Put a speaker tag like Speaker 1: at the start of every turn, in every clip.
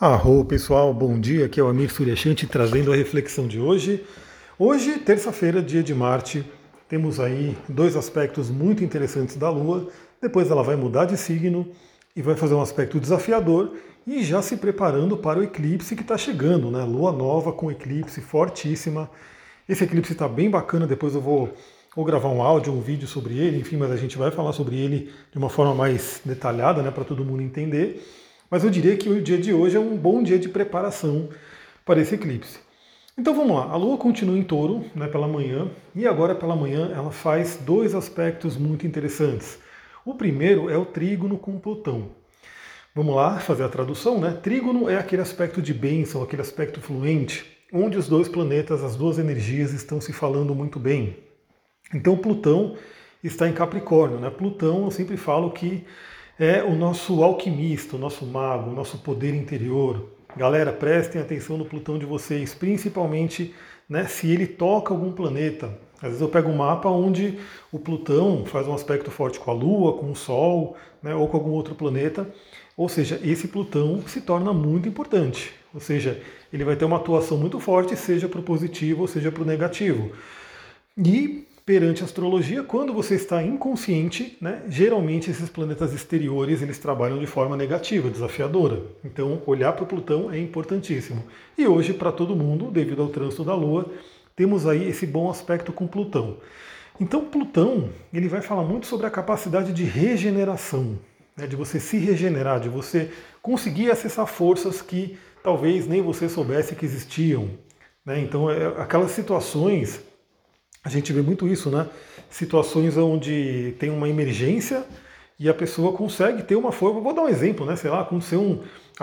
Speaker 1: Arro pessoal, bom dia. Aqui é o Amir Suryashanti trazendo a reflexão de hoje. Hoje, terça-feira, dia de Marte, temos aí dois aspectos muito interessantes da Lua. Depois ela vai mudar de signo e vai fazer um aspecto desafiador e já se preparando para o eclipse que está chegando, né? Lua nova com eclipse fortíssima. Esse eclipse está bem bacana. Depois eu vou ou gravar um áudio, um vídeo sobre ele, enfim, mas a gente vai falar sobre ele de uma forma mais detalhada, né, para todo mundo entender. Mas eu diria que o dia de hoje é um bom dia de preparação para esse eclipse. Então vamos lá, a Lua continua em touro né, pela manhã, e agora pela manhã ela faz dois aspectos muito interessantes. O primeiro é o trígono com Plutão. Vamos lá fazer a tradução, né? Trígono é aquele aspecto de bênção, aquele aspecto fluente, onde os dois planetas, as duas energias estão se falando muito bem. Então Plutão está em Capricórnio, né? Plutão, eu sempre falo que é o nosso alquimista, o nosso mago, o nosso poder interior. Galera, prestem atenção no Plutão de vocês, principalmente né, se ele toca algum planeta. Às vezes eu pego um mapa onde o Plutão faz um aspecto forte com a Lua, com o Sol, né, ou com algum outro planeta. Ou seja, esse Plutão se torna muito importante. Ou seja, ele vai ter uma atuação muito forte, seja para o positivo ou seja para o negativo. E perante a astrologia, quando você está inconsciente, né, geralmente esses planetas exteriores eles trabalham de forma negativa, desafiadora. Então, olhar para o Plutão é importantíssimo. E hoje, para todo mundo, devido ao trânsito da Lua, temos aí esse bom aspecto com Plutão. Então, Plutão ele vai falar muito sobre a capacidade de regeneração, né, de você se regenerar, de você conseguir acessar forças que talvez nem você soubesse que existiam. Né? Então, é, aquelas situações a gente vê muito isso, né? Situações onde tem uma emergência e a pessoa consegue ter uma forma. Vou dar um exemplo, né? Sei lá, aconteceu um.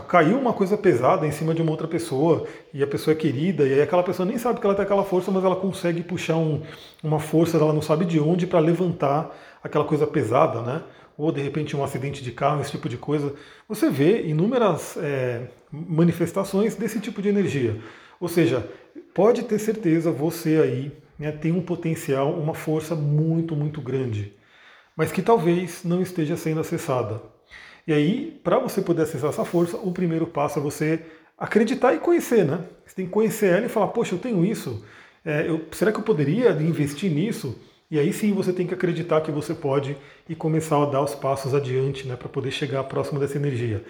Speaker 1: Caiu uma coisa pesada em cima de uma outra pessoa e a pessoa é querida, e aí aquela pessoa nem sabe que ela tem aquela força, mas ela consegue puxar um, uma força, ela não sabe de onde, para levantar aquela coisa pesada, né? Ou de repente um acidente de carro, esse tipo de coisa. Você vê inúmeras é, manifestações desse tipo de energia. Ou seja, pode ter certeza você aí né, tem um potencial, uma força muito, muito grande, mas que talvez não esteja sendo acessada. E aí, para você poder acessar essa força, o primeiro passo é você acreditar e conhecer, né? Você tem que conhecer ela e falar, poxa, eu tenho isso, é, eu, será que eu poderia investir nisso? E aí sim você tem que acreditar que você pode e começar a dar os passos adiante né, para poder chegar próximo dessa energia.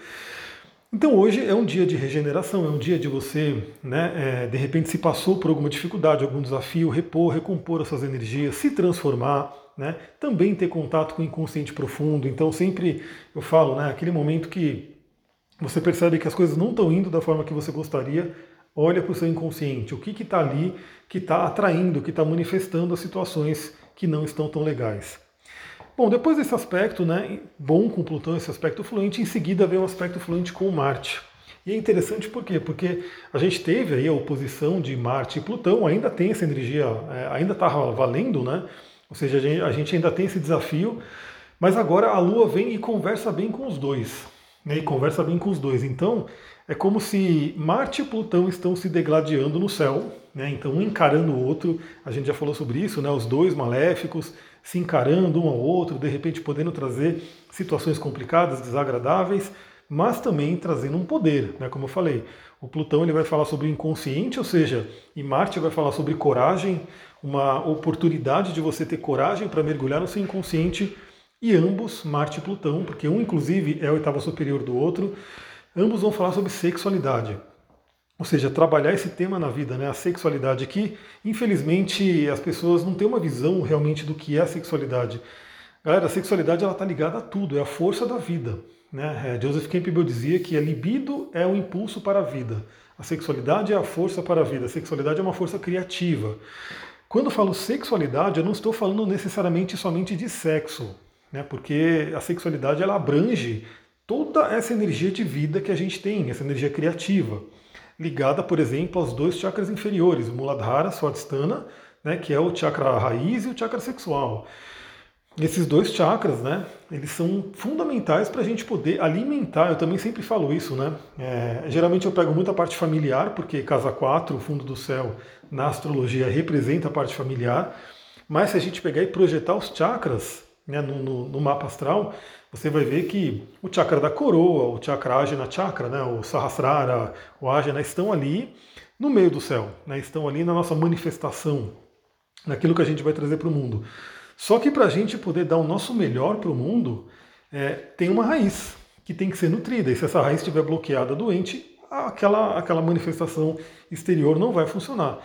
Speaker 1: Então hoje é um dia de regeneração, é um dia de você, né, é, de repente se passou por alguma dificuldade, algum desafio, repor, recompor as suas energias, se transformar, né, também ter contato com o inconsciente profundo. Então sempre eu falo, né, aquele momento que você percebe que as coisas não estão indo da forma que você gostaria, olha para o seu inconsciente, o que está ali que está atraindo, que está manifestando as situações que não estão tão legais. Bom, depois desse aspecto, né, bom com Plutão, esse aspecto fluente, em seguida vem um aspecto fluente com Marte. E é interessante por quê? Porque a gente teve aí a oposição de Marte e Plutão, ainda tem essa energia, é, ainda está valendo, né? Ou seja, a gente, a gente, ainda tem esse desafio, mas agora a Lua vem e conversa bem com os dois. Né, e conversa bem com os dois. Então, é como se Marte e Plutão estão se degladiando no céu, né? então um encarando o outro. A gente já falou sobre isso, né? os dois maléficos se encarando um ao outro, de repente podendo trazer situações complicadas, desagradáveis, mas também trazendo um poder, né? Como eu falei, o Plutão ele vai falar sobre o inconsciente, ou seja, e Marte vai falar sobre coragem, uma oportunidade de você ter coragem para mergulhar no seu inconsciente, e ambos, Marte e Plutão, porque um inclusive é a oitava superior do outro, ambos vão falar sobre sexualidade. Ou seja, trabalhar esse tema na vida, né? a sexualidade, que infelizmente as pessoas não têm uma visão realmente do que é a sexualidade. Galera, a sexualidade está ligada a tudo, é a força da vida. Né? É, Joseph Campbell dizia que a libido é o impulso para a vida. A sexualidade é a força para a vida. A sexualidade é uma força criativa. Quando falo sexualidade, eu não estou falando necessariamente somente de sexo, né? porque a sexualidade ela abrange toda essa energia de vida que a gente tem, essa energia criativa ligada, por exemplo, aos dois chakras inferiores, o Muladhara, Swadhisthana, né, que é o chakra raiz e o chakra sexual. Esses dois chakras, né, eles são fundamentais para a gente poder alimentar. Eu também sempre falo isso, né? É, geralmente eu pego muita parte familiar, porque casa 4, o fundo do céu, na astrologia representa a parte familiar. Mas se a gente pegar e projetar os chakras né, no, no, no mapa astral, você vai ver que o chakra da coroa, o chakra Ajna Chakra, né, o Sahasrara, o Ajna estão ali no meio do céu, né, estão ali na nossa manifestação, naquilo que a gente vai trazer para o mundo. Só que para a gente poder dar o nosso melhor para o mundo, é, tem uma raiz que tem que ser nutrida. E se essa raiz estiver bloqueada, doente, aquela, aquela manifestação exterior não vai funcionar.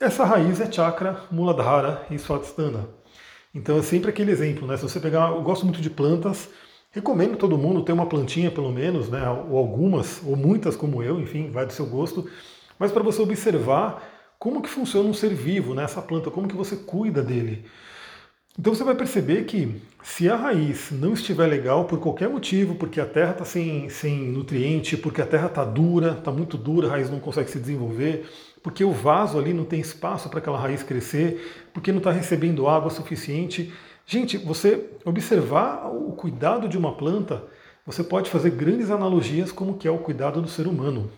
Speaker 1: Essa raiz é chakra, muladhara e swadhisthana. Então é sempre aquele exemplo, né? Se você pegar, eu gosto muito de plantas, recomendo todo mundo ter uma plantinha pelo menos, né? Ou algumas, ou muitas como eu, enfim, vai do seu gosto. Mas para você observar como que funciona um ser vivo, né? Essa planta, como que você cuida dele. Então você vai perceber que se a raiz não estiver legal por qualquer motivo, porque a terra está sem, sem nutriente, porque a terra está dura, está muito dura, a raiz não consegue se desenvolver, porque o vaso ali não tem espaço para aquela raiz crescer, porque não está recebendo água suficiente. Gente, você observar o cuidado de uma planta, você pode fazer grandes analogias como que é o cuidado do ser humano.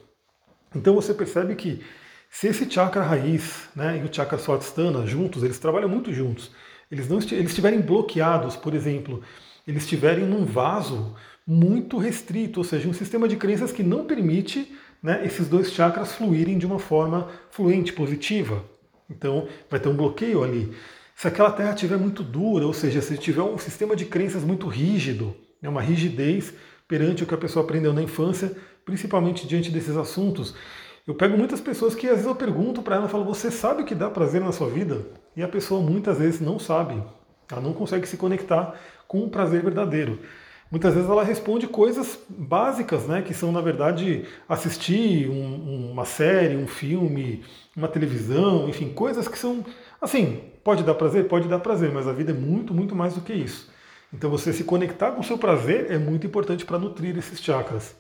Speaker 1: Então você percebe que se esse chakra raiz né, e o chakra swadhisthana juntos, eles trabalham muito juntos, eles não eles estiverem bloqueados, por exemplo, eles estiverem num vaso muito restrito, ou seja, um sistema de crenças que não permite né, esses dois chakras fluírem de uma forma fluente, positiva. Então vai ter um bloqueio ali. Se aquela terra estiver muito dura, ou seja, se tiver um sistema de crenças muito rígido, né, uma rigidez perante o que a pessoa aprendeu na infância, principalmente diante desses assuntos, eu pego muitas pessoas que às vezes eu pergunto para ela, eu falo, você sabe o que dá prazer na sua vida? E a pessoa muitas vezes não sabe, ela não consegue se conectar com o prazer verdadeiro. Muitas vezes ela responde coisas básicas, né, que são na verdade assistir um, uma série, um filme, uma televisão, enfim, coisas que são assim, pode dar prazer, pode dar prazer, mas a vida é muito, muito mais do que isso. Então você se conectar com o seu prazer é muito importante para nutrir esses chakras.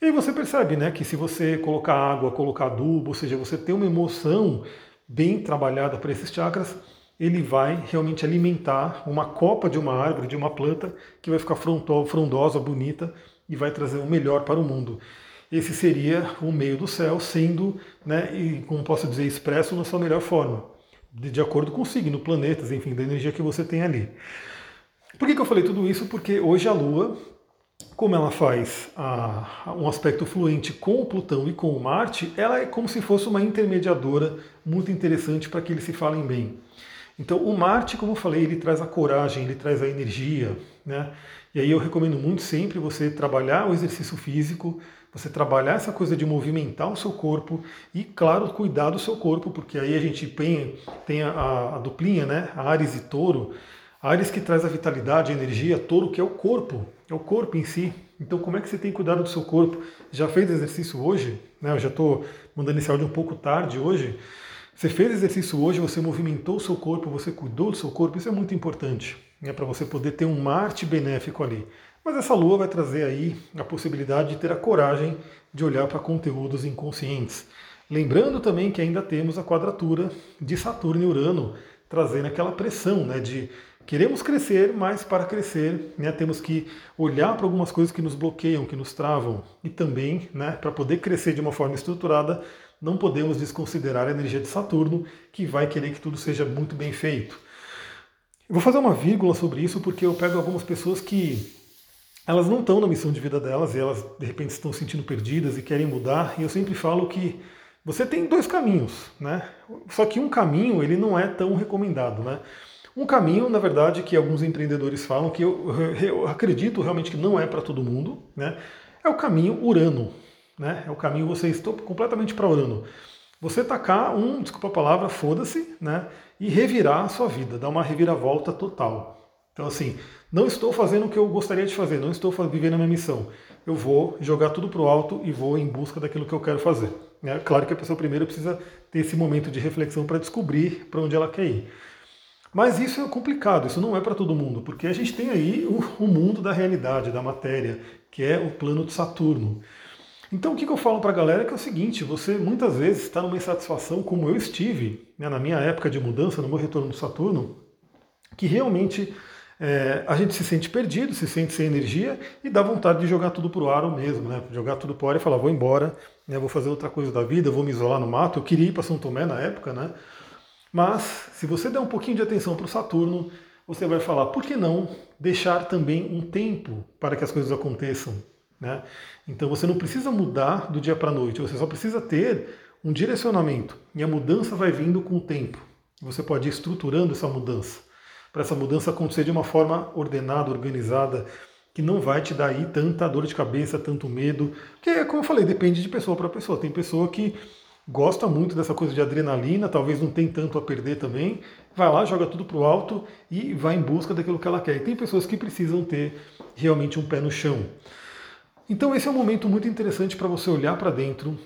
Speaker 1: E aí você percebe, né, que se você colocar água, colocar adubo, ou seja, você tem uma emoção bem trabalhada para esses chakras, ele vai realmente alimentar uma copa de uma árvore, de uma planta, que vai ficar frondosa, bonita e vai trazer o melhor para o mundo. Esse seria o meio do céu, sendo, né, e, como posso dizer, expresso na sua melhor forma, de, acordo com o signo, planetas, enfim, da energia que você tem ali. Por que, que eu falei tudo isso? Porque hoje a Lua, como ela faz a, um aspecto fluente com o Plutão e com o Marte, ela é como se fosse uma intermediadora muito interessante para que eles se falem bem. Então, o Marte, como eu falei, ele traz a coragem, ele traz a energia, né? E aí eu recomendo muito sempre você trabalhar o exercício físico, você trabalhar essa coisa de movimentar o seu corpo e, claro, cuidar do seu corpo, porque aí a gente tem, tem a, a duplinha, né? A Ares e Touro. Ares que traz a vitalidade, a energia, Touro que é o corpo, é o corpo em si. Então, como é que você tem cuidado do seu corpo? Já fez exercício hoje? Né? Eu já estou mandando esse áudio um pouco tarde hoje. Você fez exercício hoje, você movimentou o seu corpo, você cuidou do seu corpo, isso é muito importante, né, para você poder ter um Marte benéfico ali. Mas essa lua vai trazer aí a possibilidade de ter a coragem de olhar para conteúdos inconscientes. Lembrando também que ainda temos a quadratura de Saturno e Urano, trazendo aquela pressão né, de queremos crescer, mas para crescer né, temos que olhar para algumas coisas que nos bloqueiam, que nos travam, e também né, para poder crescer de uma forma estruturada não podemos desconsiderar a energia de Saturno, que vai querer que tudo seja muito bem feito. Eu vou fazer uma vírgula sobre isso porque eu pego algumas pessoas que elas não estão na missão de vida delas e elas de repente estão se sentindo perdidas e querem mudar, e eu sempre falo que você tem dois caminhos, né? Só que um caminho ele não é tão recomendado, né? Um caminho, na verdade, que alguns empreendedores falam que eu, eu acredito realmente que não é para todo mundo, né? É o caminho Urano, né? É o caminho você estou completamente para Urano. Você tacar um, desculpa a palavra, foda-se, né? E revirar a sua vida, dar uma reviravolta total. Então, assim, não estou fazendo o que eu gostaria de fazer, não estou vivendo a minha missão. Eu vou jogar tudo para o alto e vou em busca daquilo que eu quero fazer. É claro que a pessoa primeiro precisa ter esse momento de reflexão para descobrir para onde ela quer ir. Mas isso é complicado, isso não é para todo mundo, porque a gente tem aí o, o mundo da realidade, da matéria, que é o plano de Saturno. Então o que, eu falo para a galera é que é o seguinte, você muitas vezes está numa insatisfação como eu estive né, na minha época de mudança, no meu retorno do Saturno, que realmente é, a gente se sente perdido, se sente sem energia e dá vontade de jogar tudo pro ar mesmo, né? Jogar tudo pro ar e falar, vou embora, né, vou fazer outra coisa da vida, vou me isolar no mato. Eu queria ir para São Tomé na época, né? Mas se você der um pouquinho de atenção para o Saturno, você vai falar, por que não deixar também um tempo para que as coisas aconteçam? Né? Então você não precisa mudar do dia para a noite, você só precisa ter um direcionamento. E a mudança vai vindo com o tempo. Você pode ir estruturando essa mudança, para essa mudança acontecer de uma forma ordenada, organizada, que não vai te dar aí tanta dor de cabeça, tanto medo. Porque, como eu falei, depende de pessoa para pessoa. Tem pessoa que gosta muito dessa coisa de adrenalina, talvez não tem tanto a perder também, vai lá, joga tudo para o alto e vai em busca daquilo que ela quer. E tem pessoas que precisam ter realmente um pé no chão. Então esse é um momento muito interessante para você olhar para dentro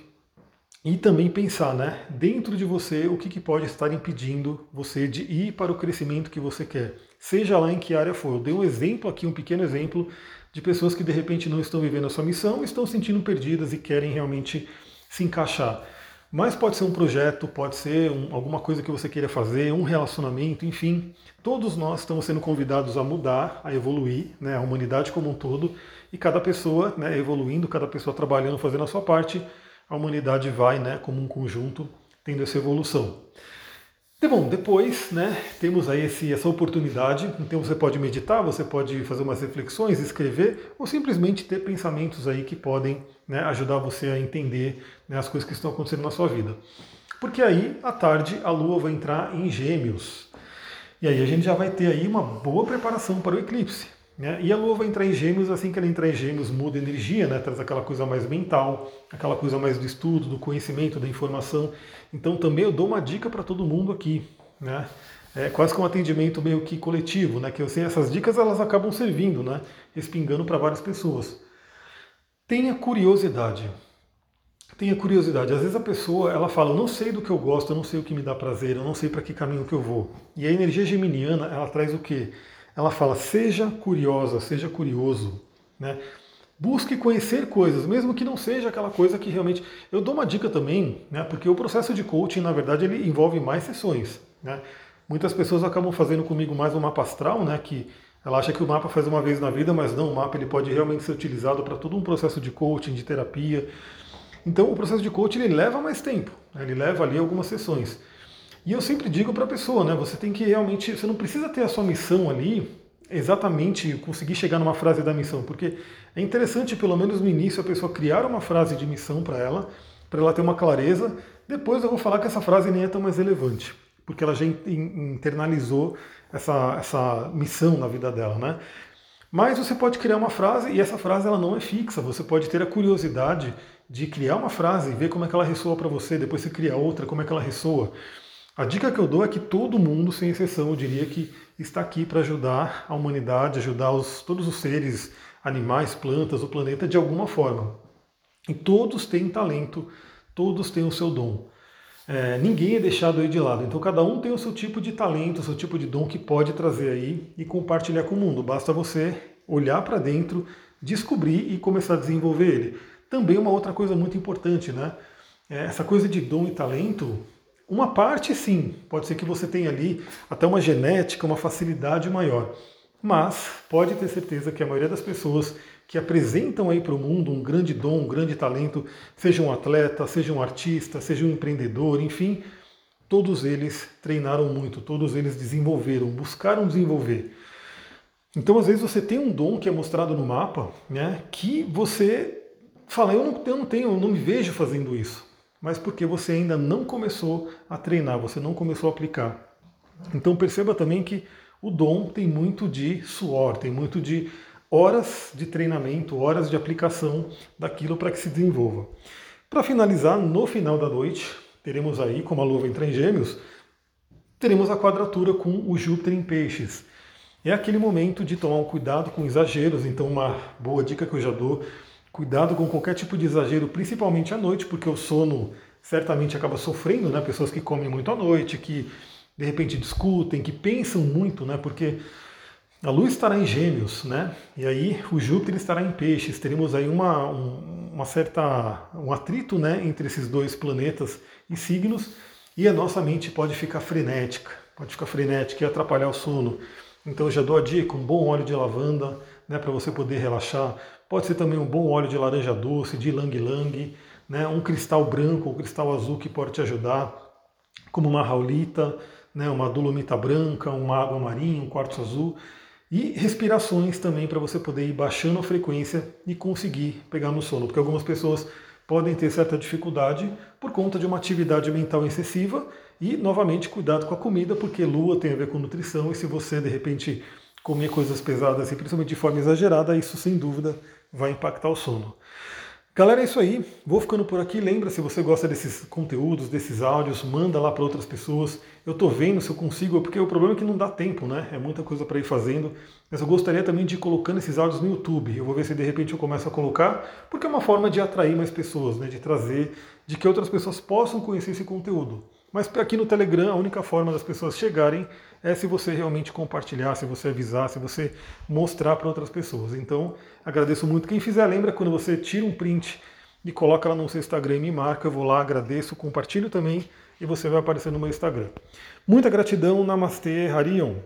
Speaker 1: e também pensar, né, dentro de você, o que, que pode estar impedindo você de ir para o crescimento que você quer, seja lá em que área for. Eu dei um exemplo aqui, um pequeno exemplo, de pessoas que de repente não estão vivendo a sua missão, estão se sentindo perdidas e querem realmente se encaixar. Mas pode ser um projeto, pode ser um, alguma coisa que você queira fazer, um relacionamento, enfim. Todos nós estamos sendo convidados a mudar, a evoluir, né, a humanidade como um todo, e cada pessoa né, evoluindo, cada pessoa trabalhando, fazendo a sua parte, a humanidade vai, né, como um conjunto, tendo essa evolução. E bom, depois, né, temos aí esse, essa oportunidade, então você pode meditar, você pode fazer umas reflexões, escrever, ou simplesmente ter pensamentos aí que podem né, ajudar você a entender né, as coisas que estão acontecendo na sua vida. Porque aí, à tarde, a Lua vai entrar em gêmeos. E aí a gente já vai ter aí uma boa preparação para o eclipse. Né? E a Lua vai entrar em gêmeos, assim que ela entrar em gêmeos, muda energia, né? traz aquela coisa mais mental, aquela coisa mais do estudo, do conhecimento, da informação. Então também eu dou uma dica para todo mundo aqui. Né? É quase que um atendimento meio que coletivo, né? que eu sei, essas dicas elas acabam servindo, né? respingando para várias pessoas. Tenha curiosidade. Tenha curiosidade. Às vezes a pessoa ela fala, eu não sei do que eu gosto, eu não sei o que me dá prazer, eu não sei para que caminho que eu vou. E a energia geminiana ela traz o quê? Ela fala: seja curiosa, seja curioso. Né? Busque conhecer coisas, mesmo que não seja aquela coisa que realmente. Eu dou uma dica também, né? porque o processo de coaching, na verdade, ele envolve mais sessões. Né? Muitas pessoas acabam fazendo comigo mais um mapa astral, né? que ela acha que o mapa faz uma vez na vida, mas não, o mapa ele pode realmente ser utilizado para todo um processo de coaching, de terapia. Então, o processo de coaching ele leva mais tempo, né? ele leva ali algumas sessões. E eu sempre digo para a pessoa, né? Você tem que realmente, você não precisa ter a sua missão ali exatamente conseguir chegar numa frase da missão, porque é interessante pelo menos no início a pessoa criar uma frase de missão para ela, para ela ter uma clareza. Depois eu vou falar que essa frase nem é tão mais relevante, porque ela já internalizou essa, essa missão na vida dela, né? Mas você pode criar uma frase e essa frase ela não é fixa. Você pode ter a curiosidade de criar uma frase e ver como é que ela ressoa para você. Depois você cria outra, como é que ela ressoa. A dica que eu dou é que todo mundo, sem exceção, eu diria que está aqui para ajudar a humanidade, ajudar os, todos os seres, animais, plantas, o planeta de alguma forma. E todos têm talento, todos têm o seu dom. É, ninguém é deixado aí de lado. Então cada um tem o seu tipo de talento, o seu tipo de dom que pode trazer aí e compartilhar com o mundo. Basta você olhar para dentro, descobrir e começar a desenvolver ele. Também uma outra coisa muito importante, né? É, essa coisa de dom e talento uma parte, sim, pode ser que você tenha ali até uma genética, uma facilidade maior. Mas pode ter certeza que a maioria das pessoas que apresentam aí para o mundo um grande dom, um grande talento, seja um atleta, seja um artista, seja um empreendedor, enfim, todos eles treinaram muito, todos eles desenvolveram, buscaram desenvolver. Então, às vezes, você tem um dom que é mostrado no mapa, né, que você fala, eu não, eu não tenho, eu não me vejo fazendo isso mas porque você ainda não começou a treinar, você não começou a aplicar. Então perceba também que o dom tem muito de suor, tem muito de horas de treinamento, horas de aplicação daquilo para que se desenvolva. Para finalizar, no final da noite, teremos aí, como a lua entra em gêmeos, teremos a quadratura com o Júpiter em peixes. É aquele momento de tomar um cuidado com exageros, então uma boa dica que eu já dou Cuidado com qualquer tipo de exagero, principalmente à noite, porque o sono certamente acaba sofrendo, né? Pessoas que comem muito à noite, que de repente discutem, que pensam muito, né? Porque a Lua estará em Gêmeos, né? E aí o Júpiter estará em Peixes. Teremos aí uma, uma certa um atrito, né, entre esses dois planetas e signos, e a nossa mente pode ficar frenética, pode ficar frenética e atrapalhar o sono. Então já dou a dica, um bom óleo de lavanda, né, para você poder relaxar. Pode ser também um bom óleo de laranja doce, de lang-lang, né? um cristal branco ou cristal azul que pode te ajudar, como uma raulita. né, uma dolomita branca, uma água marinha, um quartzo azul. E respirações também para você poder ir baixando a frequência e conseguir pegar no sono, porque algumas pessoas podem ter certa dificuldade por conta de uma atividade mental excessiva e, novamente, cuidado com a comida, porque lua tem a ver com nutrição e se você, de repente, comer coisas pesadas, e principalmente de forma exagerada, isso sem dúvida vai impactar o sono. Galera, é isso aí. Vou ficando por aqui. Lembra, se você gosta desses conteúdos, desses áudios, manda lá para outras pessoas. Eu estou vendo se eu consigo, porque o problema é que não dá tempo, né? É muita coisa para ir fazendo. Mas eu gostaria também de ir colocando esses áudios no YouTube. Eu vou ver se de repente eu começo a colocar, porque é uma forma de atrair mais pessoas, né? De trazer, de que outras pessoas possam conhecer esse conteúdo. Mas aqui no Telegram, a única forma das pessoas chegarem é se você realmente compartilhar, se você avisar, se você mostrar para outras pessoas. Então, agradeço muito. Quem fizer, lembra quando você tira um print e coloca lá no seu Instagram e me marca, eu vou lá, agradeço, compartilho também e você vai aparecer no meu Instagram. Muita gratidão, Namastê, Harion.